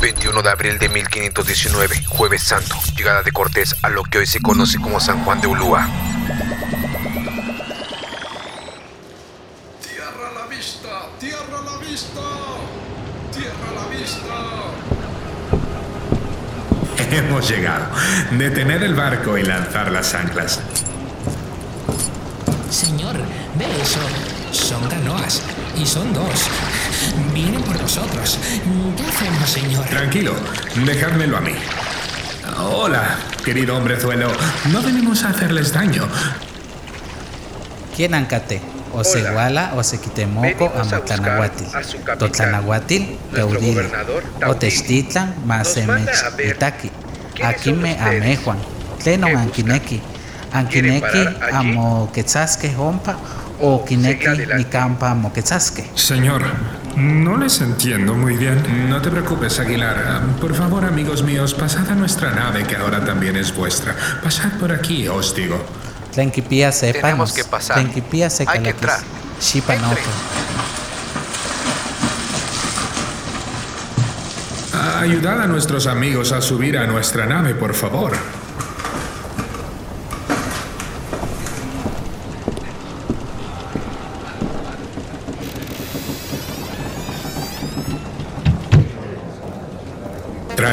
21 de abril de 1519, Jueves Santo, llegada de Cortés a lo que hoy se conoce como San Juan de Ulúa. ¡Tierra a la vista! ¡Tierra a la vista! ¡Tierra a la vista! Hemos llegado. Detener el barco y lanzar las anclas. Señor, ve eso. Son canoas. Y son dos. Vienen por nosotros. ¿Qué hacemos, señor? Tranquilo, dejádmelo a mí. Hola, querido hombrezuelo. No venimos a hacerles daño. ¿Quién ancate? O se Hola. iguala o se quitemoco a Venimos a Motlanahuatil. buscar a su capitán. Totlanahuatil, Nuestro Teudile. gobernador, O Taudili. Textitlan, Nos manda a Masemech, ver Itaki. quiénes Aquí son me ustedes. amejuan. Tlenon ¿Qué anquineki. ¿Quieren Anquineki parar allí? amo quetzasque hompa o O quineki sigue adelante. ni campa amo quetzasque. Señor, no les entiendo muy bien. No te preocupes, Aguilar. Por favor, amigos míos, pasad a nuestra nave, que ahora también es vuestra. Pasad por aquí, os digo. Tlenquipía. Tenemos que pasar. Tlenquipía se Hay que entrar. Ayudad a nuestros amigos a subir a nuestra nave, por favor.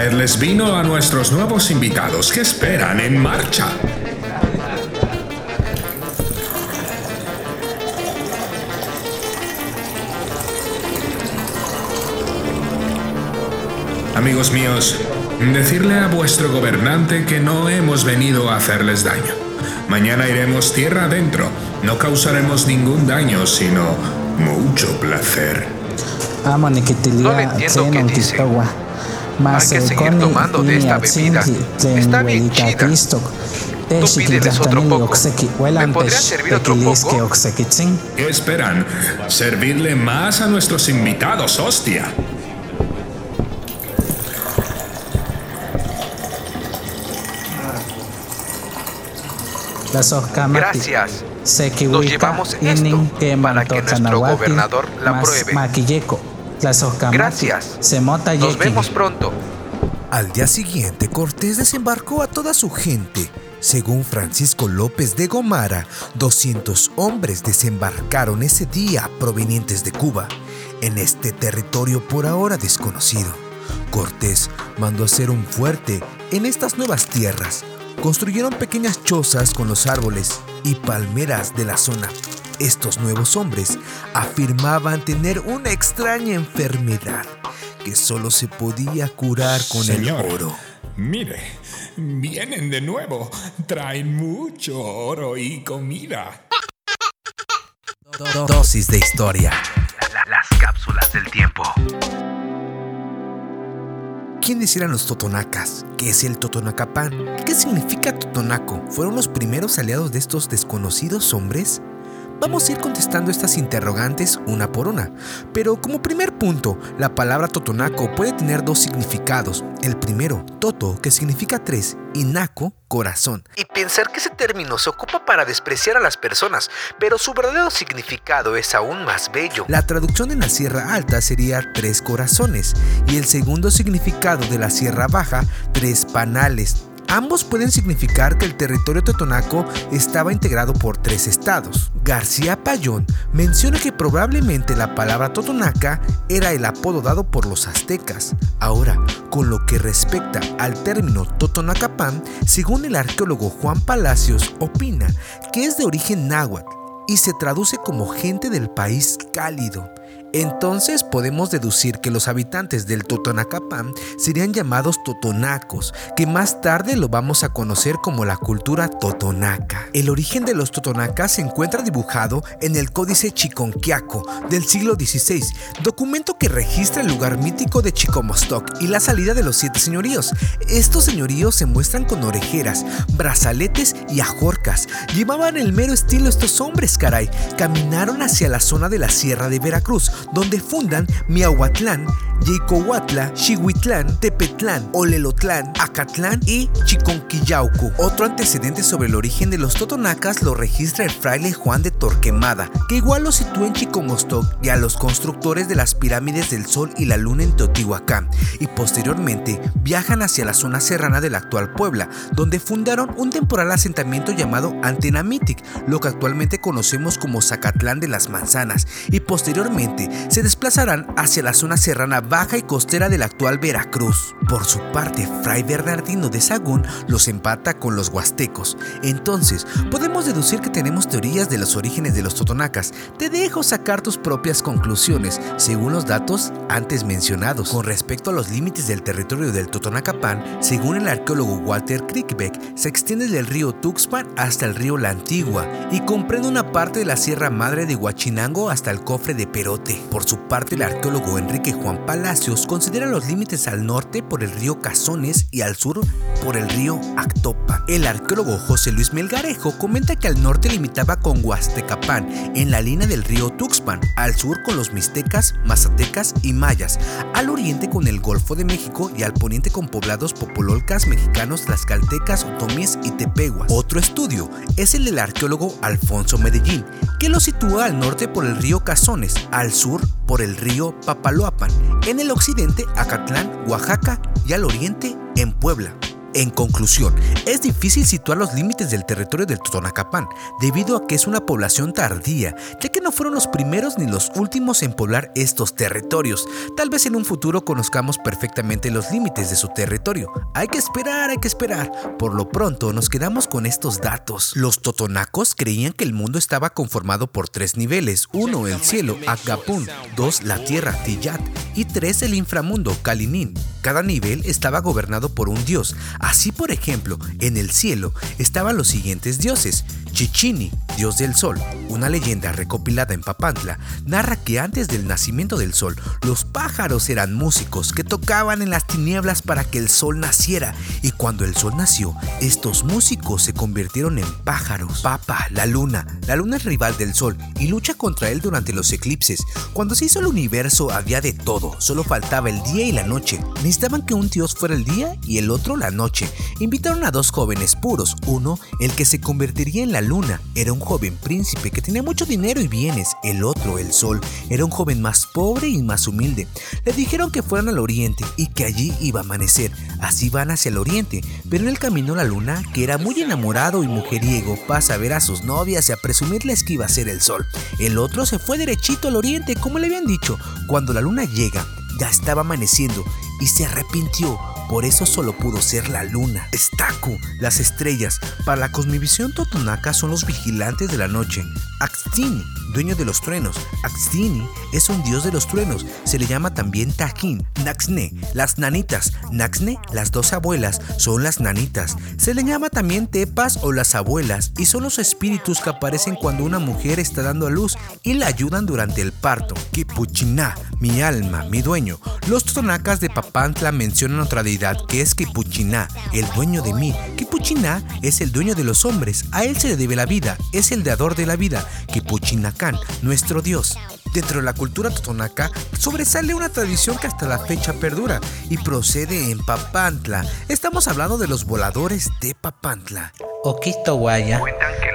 Traedles vino a nuestros nuevos invitados. ¿Qué esperan? ¡En marcha! Amigos míos, decirle a vuestro gobernante que no hemos venido a hacerles daño. Mañana iremos tierra adentro. No causaremos ningún daño, sino mucho placer. No le entiendo qué dice. Hay que seguir tomando de esta bebida. Está bien chida. Tú pídeles otro poco. ¿Me podrían servir otro poco? ¿Qué esperan? Servirle más a nuestros invitados, hostia. Gracias. Nos llevamos esto para que nuestro gobernador la pruebe. Gracias. Nos vemos pronto. Al día siguiente, Cortés desembarcó a toda su gente. Según Francisco López de Gomara, 200 hombres desembarcaron ese día provenientes de Cuba, en este territorio por ahora desconocido. Cortés mandó hacer un fuerte en estas nuevas tierras. Construyeron pequeñas chozas con los árboles y palmeras de la zona. Estos nuevos hombres afirmaban tener una extraña enfermedad que solo se podía curar con Señor, el oro. Mire, vienen de nuevo. Traen mucho oro y comida. Do- Dosis de historia. Las cápsulas del tiempo. ¿Quiénes eran los totonacas? ¿Qué es el totonacapán? ¿Qué significa totonaco? ¿Fueron los primeros aliados de estos desconocidos hombres? Vamos a ir contestando estas interrogantes una por una. Pero como primer punto, la palabra totonaco puede tener dos significados. El primero, toto, que significa tres, y naco, corazón. Y pensar que ese término se ocupa para despreciar a las personas, pero su verdadero significado es aún más bello. La traducción en la Sierra Alta sería tres corazones, y el segundo significado de la Sierra Baja, tres panales. Ambos pueden significar que el territorio totonaco estaba integrado por tres estados. García Payón menciona que probablemente la palabra totonaca era el apodo dado por los aztecas. Ahora, con lo que respecta al término totonacapán, según el arqueólogo Juan Palacios, opina que es de origen náhuatl y se traduce como gente del país cálido. Entonces podemos deducir que los habitantes del Totonacapán serían llamados totonacos, que más tarde lo vamos a conocer como la cultura totonaca. El origen de los totonacas se encuentra dibujado en el Códice Chiconquiaco del siglo XVI, documento que registra el lugar mítico de Chicomostoc y la salida de los siete señoríos. Estos señoríos se muestran con orejeras, brazaletes y ajorcas. Llevaban el mero estilo estos hombres, caray. Caminaron hacia la zona de la Sierra de Veracruz, donde fundan Miahuatlán, Yecohuatla, Xihuitlán, Tepetlán, Olelotlán, Acatlán y Chiconquillauco. Otro antecedente sobre el origen de los totonacas lo registra el fraile Juan de Torquemada, que igual lo sitúa en Chicomostoc y a los constructores de las pirámides del Sol y la Luna en Teotihuacán, y posteriormente viajan hacia la zona serrana de la actual Puebla, donde fundaron un temporal asentamiento llamado Antenamitic, lo que actualmente conocemos como Zacatlán de las Manzanas, y posteriormente se desplazarán hacia la zona serrana baja y costera de la actual Veracruz. Por su parte, Fray Bernardino de Sagún los empata con los huastecos. Entonces, podemos deducir que tenemos teorías de los orígenes de los totonacas. Te dejo sacar tus propias conclusiones según los datos antes mencionados. Con respecto a los límites del territorio del Totonacapán, según el arqueólogo Walter Crickbeck, se extiende del río Tuxpan hasta el río La Antigua y comprende una parte de la Sierra Madre de Huachinango hasta el cofre de Perote. Por su parte, el arqueólogo Enrique Juan Palacios considera los límites al norte por el río Cazones y al sur por el río Actopa. El arqueólogo José Luis Melgarejo comenta que al norte limitaba con Huastecapán, en la línea del río Tuxpan, al sur con los mixtecas, mazatecas y mayas, al oriente con el Golfo de México y al poniente con poblados popololcas mexicanos, tlaxcaltecas, otomíes y tepehuas. Otro estudio es el del arqueólogo Alfonso Medellín, que lo sitúa al norte por el río Cazones, al sur por el río Papaloapan, en el occidente Acatlán, Oaxaca y al oriente en Puebla. En conclusión, es difícil situar los límites del territorio del Totonacapán, debido a que es una población tardía, ya que no fueron los primeros ni los últimos en poblar estos territorios. Tal vez en un futuro conozcamos perfectamente los límites de su territorio. Hay que esperar, hay que esperar. Por lo pronto nos quedamos con estos datos. Los totonacos creían que el mundo estaba conformado por tres niveles. Uno, el cielo, Agapún. Dos, la tierra, Tiyat. Y tres, el inframundo, Kalinin. Cada nivel estaba gobernado por un dios. Así, por ejemplo, en el cielo estaban los siguientes dioses. Chichini, dios del sol, una leyenda recopilada en Papantla, narra que antes del nacimiento del sol, los pájaros eran músicos que tocaban en las tinieblas para que el sol naciera, y cuando el sol nació, estos músicos se convirtieron en pájaros. Papa, la luna, la luna es rival del sol y lucha contra él durante los eclipses. Cuando se hizo el universo había de todo, solo faltaba el día y la noche. Necesitaban que un dios fuera el día y el otro la noche. Invitaron a dos jóvenes puros, uno, el que se convertiría en la luna, era un joven príncipe que tenía mucho dinero y bienes, el otro, el sol, era un joven más pobre y más humilde. Le dijeron que fueran al oriente y que allí iba a amanecer, así van hacia el oriente, pero en el camino la luna, que era muy enamorado y mujeriego, pasa a ver a sus novias y a presumirles que iba a ser el sol. El otro se fue derechito al oriente, como le habían dicho. Cuando la luna llega, ya estaba amaneciendo y se arrepintió. Por eso solo pudo ser la luna. Estaku, las estrellas. Para la cosmovisión totonaca son los vigilantes de la noche. Axtini, dueño de los truenos. Axtini es un dios de los truenos. Se le llama también Tajin. Naxne, las nanitas. Naxne, las dos abuelas, son las nanitas. Se le llama también Tepas o las abuelas y son los espíritus que aparecen cuando una mujer está dando a luz y la ayudan durante el parto. Kipuchina, mi alma, mi dueño. Los totonacas de Papantla mencionan otra deidad que es Kipuchina, el dueño de mí. Kipuchina es el dueño de los hombres, a él se le debe la vida, es el dador de la vida. Kipuchinacán, nuestro dios. Dentro de la cultura totonaca sobresale una tradición que hasta la fecha perdura y procede en Papantla. Estamos hablando de los voladores de Papantla. Oquito guaya,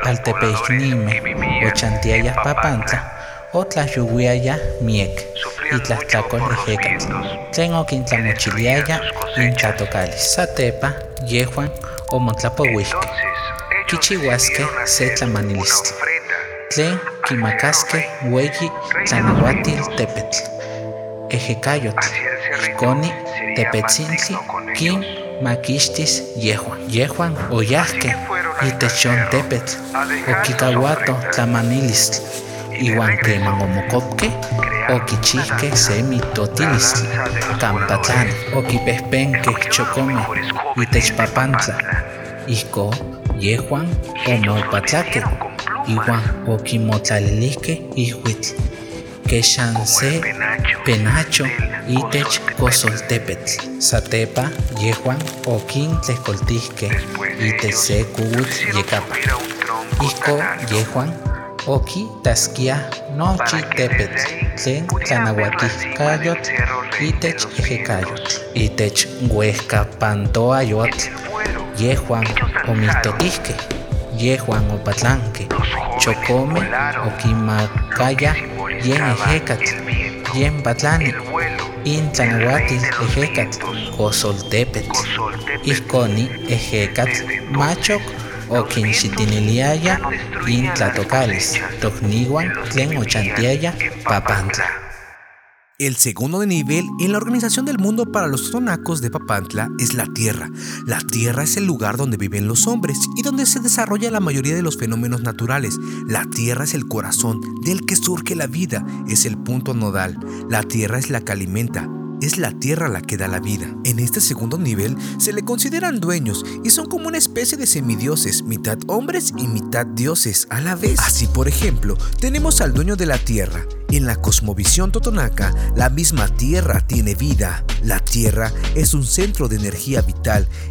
altepechnime, ochantiayas papantla, otlayuguiaya miek, y tlaxtlacol ejecatl. Tlen oquintlamochiliaya inchatocalis, satepa, yehuan, omotlapouixque. Kichihuasque se tlamanilistli. Tlen quimacasque ueyi tlanahuatil tepetl. Ejecayotl, iconi tepetzintli, quin maquixtis yehuan. Yehuan oyahque itechon tepetl, okikahuato tlamanilistli. Iwan keman omokopke, okichihke se mitotilistli. Kampatlán, okipehpenke chokome, itech papantla. Ijko, yehuan omopatlaque, iwan okimotlalilihke ihuitl. Kexan se penacho itech kosoltepetl. Satepa yehuan okintlejkoltihke itech se kuutl yekapa. Ijko yehuan oki taskia nochi tepetl tlen tlanauatijkayotl itech ejekayotl itech uejkapantoayotl yehuan omitotijkej yehuan opatlankej chokome okimakaya yen ejekatl yen patlani intlanauatil ejekatl kosoltepetl ihkoni ochantiaya papantla El segundo nivel en la Organización del Mundo para los Totonacos de Papantla es la Tierra. La Tierra es el lugar donde viven los hombres y donde se desarrolla la mayoría de los fenómenos naturales. La Tierra es el corazón del que surge la vida, es el punto nodal. La Tierra es la que alimenta, es la tierra la que da la vida. En este segundo nivel se le consideran dueños y son como una especie de semidioses, mitad hombres y mitad dioses a la vez. Así, por ejemplo, tenemos al dueño de la tierra. En la cosmovisión totonaca, la misma tierra tiene vida. La tierra es un centro de energía vital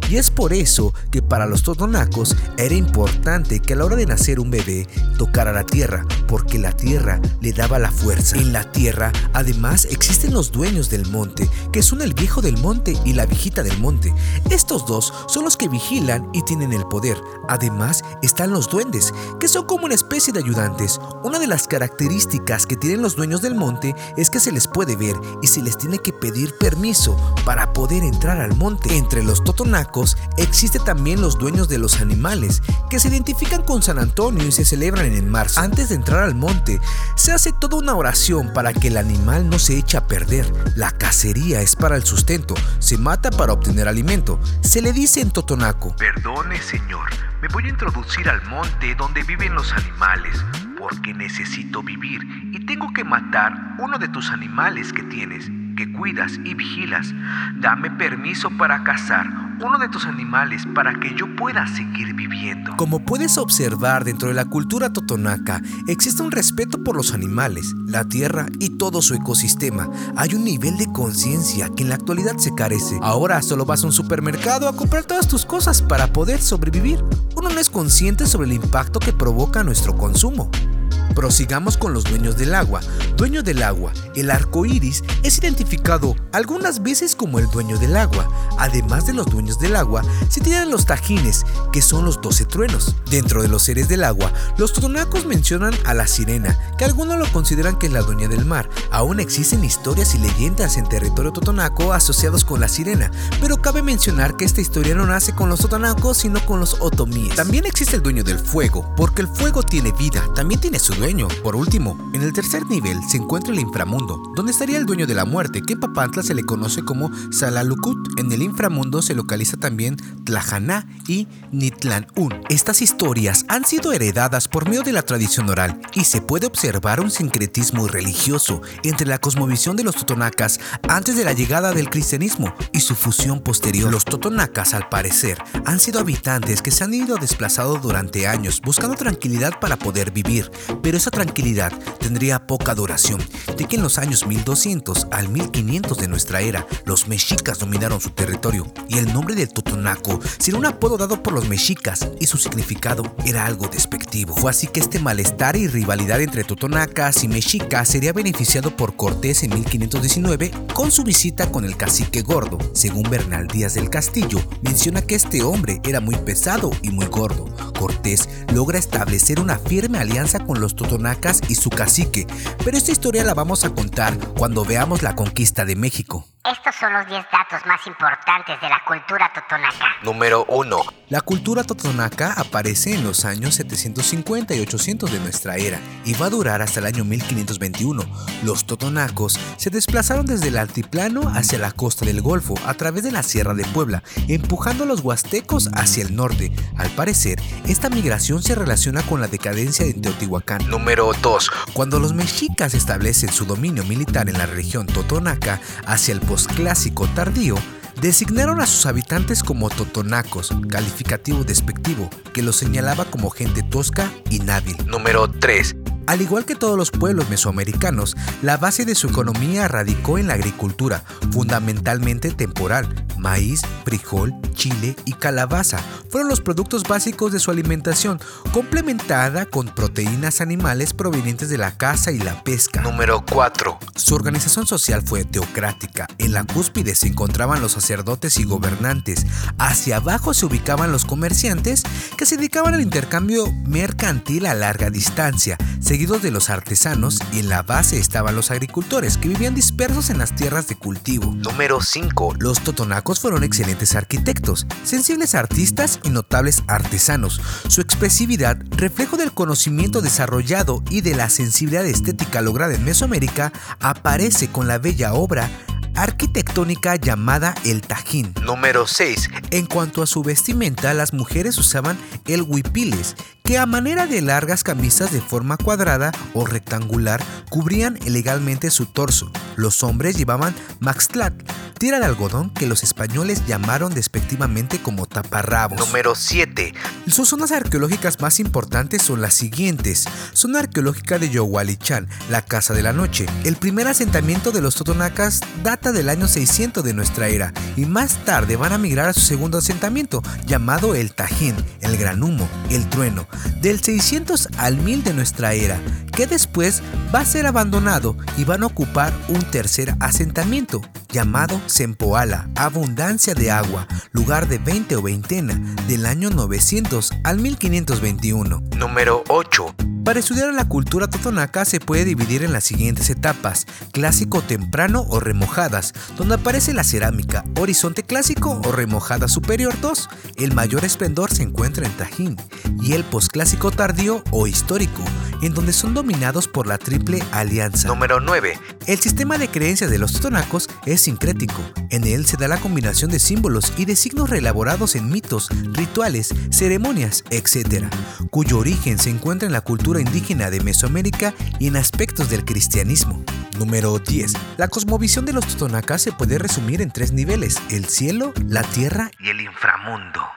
y es por eso que para los totonacos era importante que a la hora de nacer un bebé tocara la tierra, porque la tierra le daba la fuerza. En la tierra, además, existen los dueños del monte, que son el viejo del monte y la viejita del monte. Estos dos son los que vigilan y tienen el poder. Además, están los duendes, que son como una especie de ayudantes. Una de las características que tienen los dueños del monte es que se les puede ver y se les tiene que pedir permiso para poder entrar al monte. Entre los totonacos existe también los dueños de los animales, que se identifican con San Antonio y se celebran en marzo. Antes de entrar al monte, se hace toda una oración para que el animal no se eche a perder. La cacería es para el sustento, se mata para obtener alimento. Se le dice en totonaco, Perdone, señor, me voy a introducir al monte donde viven los animales, porque necesito vivir y tengo que matar uno de tus animales que tienes, que cuidas y vigilas. Dame permiso para cazar uno de tus animales para que yo pueda seguir viviendo. Como puedes observar dentro de la cultura totonaca, existe un respeto por los animales, la tierra y todo su ecosistema. Hay un nivel de conciencia que en la actualidad se carece. Ahora solo vas a un supermercado a comprar todas tus cosas para poder sobrevivir. Uno no es consciente sobre el impacto que provoca nuestro consumo. Prosigamos con los dueños del agua. Dueño del agua, el arco iris es identificado algunas veces como el dueño del agua. Además de los dueños del agua, se tienen los tajines, que son los 12 truenos. Dentro de los seres del agua, los totonacos mencionan a la sirena, que algunos lo consideran que es la dueña del mar. Aún existen historias y leyendas en territorio totonaco asociados con la sirena, pero cabe mencionar que esta historia no nace con los totonacos, sino con los otomíes. También existe el dueño del fuego, porque el fuego tiene vida, también tiene su dueño. Por último, en el tercer nivel se encuentra el inframundo, donde estaría el dueño de la muerte, que en Papantla se le conoce como Salalucut. En el inframundo se localiza también Tlajaná y Nitlanún. Estas historias han sido heredadas por medio de la tradición oral y se puede observar un sincretismo religioso entre la cosmovisión de los totonacas antes de la llegada del cristianismo y su fusión posterior. Los totonacas, al parecer, han sido habitantes que se han ido desplazados durante años buscando tranquilidad para poder vivir, pero esa tranquilidad tendría poca duración, ya que en los años 1200 al 1500 de nuestra era, los mexicas dominaron su territorio y el nombre de Totonaco sería un apodo dado por los mexicas y su significado era algo despectivo. Fue así que este malestar y rivalidad entre totonacas y mexicas sería beneficiado por Cortés en 1519 con su visita con el cacique gordo. Según Bernal Díaz del Castillo, menciona que este hombre era muy pesado y muy gordo. Cortés logra establecer una firme alianza con los totonacas y su cacique, pero esta historia la vamos a contar cuando veamos la conquista de México. Estos son los 10 datos más importantes de la cultura totonaca. Número 1. La cultura totonaca aparece en los años 750 y 800 de nuestra era y va a durar hasta el año 1521. Los totonacos se desplazaron desde el altiplano hacia la costa del Golfo a través de la Sierra de Puebla, empujando a los huastecos hacia el norte. Al parecer, esta migración se relaciona con la decadencia de Teotihuacán. Número 2. Cuando los mexicas establecen su dominio militar en la región totonaca hacia el posclásico tardío, designaron a sus habitantes como totonacos, calificativo despectivo, que los señalaba como gente tosca y nábil. Número 3. Al igual que todos los pueblos mesoamericanos, la base de su economía radicó en la agricultura, fundamentalmente temporal, maíz, frijol, chile y calabaza fueron los productos básicos de su alimentación, complementada con proteínas animales provenientes de la caza y la pesca. Número 4. Su organización social fue teocrática. En la cúspide se encontraban los sacerdotes y gobernantes. Hacia abajo se ubicaban los comerciantes que se dedicaban al intercambio mercantil a larga distancia, seguidos de los artesanos y en la base estaban los agricultores que vivían dispersos en las tierras de cultivo. Número 5. Los totonacos fueron excelentes arquitectos, sensibles artistas y notables artesanos. Su expresividad, reflejo del conocimiento desarrollado y de la sensibilidad estética lograda en Mesoamérica, aparece con la bella obra arquitectónica llamada el Tajín. Número 6. En cuanto a su vestimenta, las mujeres usaban el huipiles, que a manera de largas camisas de forma cuadrada o rectangular cubrían legalmente su torso. Los hombres llevaban maxtlat, tira de algodón que los españoles llamaron despectivamente como taparrabos. Número 7. Sus zonas arqueológicas más importantes son las siguientes. Zona arqueológica de Yohualichan, la Casa de la Noche. El primer asentamiento de los totonacas data del año 600 de nuestra era y más tarde van a migrar a su segundo asentamiento llamado el Tajín, el Gran Humo, el Trueno, del 600 al 1000 de nuestra era, que después va a ser abandonado y van a ocupar un tercer asentamiento llamado Sempoala, abundancia de agua, lugar de 20 o veintena, del año 900 al 1521. Número 8. Para estudiar la cultura totonaca se puede dividir en las siguientes etapas, clásico temprano o remojadas, donde aparece la cerámica, horizonte clásico o remojada superior 2, el mayor esplendor se encuentra en Tajín, y el posclásico tardío o histórico, en donde son dominados por la triple alianza. Número 9. El sistema de creencias de los totonacos es sincrético, en él se da la combinación de símbolos y de signos reelaborados en mitos, rituales, ceremonias, etc., cuyo origen se encuentra en la cultura indígena de Mesoamérica y en aspectos del cristianismo. Número 10. La cosmovisión de los totonacas se puede resumir en tres niveles, el cielo, la tierra y el inframundo.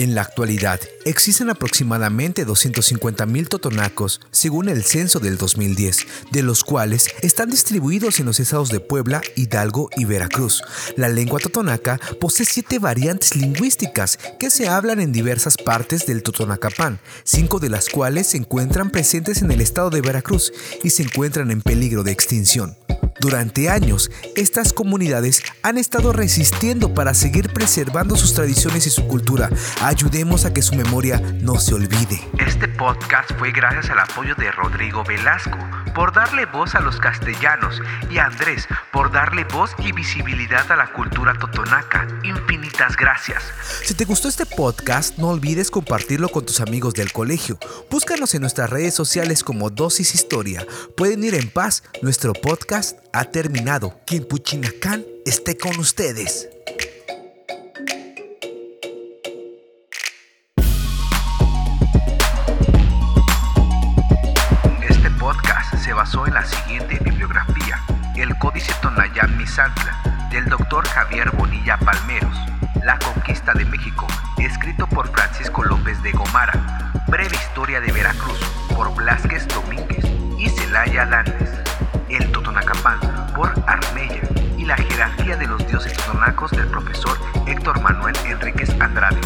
En la actualidad, existen aproximadamente 250.000 totonacos, según el censo del 2010, de los cuales están distribuidos en los estados de Puebla, Hidalgo y Veracruz. La lengua totonaca posee siete variantes lingüísticas que se hablan en diversas partes del Totonacapán, cinco de las cuales se encuentran presentes en el estado de Veracruz y se encuentran en peligro de extinción. Durante años, estas comunidades han estado resistiendo para seguir preservando sus tradiciones y su cultura. Ayudemos a que su memoria no se olvide. Este podcast fue gracias al apoyo de Rodrigo Velasco por darle voz a los castellanos y a Andrés por darle voz y visibilidad a la cultura totonaca. Infinitas gracias. Si te gustó este podcast, no olvides compartirlo con tus amigos del colegio. Búscanos en nuestras redes sociales como Dosis Historia. Pueden ir en paz. Nuestro podcast ha terminado. Quien Puchinacán esté con ustedes. Se basó en la siguiente bibliografía: El Códice Tonayán Misantla, del doctor Javier Bonilla Palmeros, La Conquista de México, escrito por Francisco López de Gomara, Breve Historia de Veracruz, por Blasquez Domínguez y Celaya Landes, El Totonacapán, por Armella, y la jerarquía de los dioses totonacos del profesor Héctor Manuel Enríquez Andrade.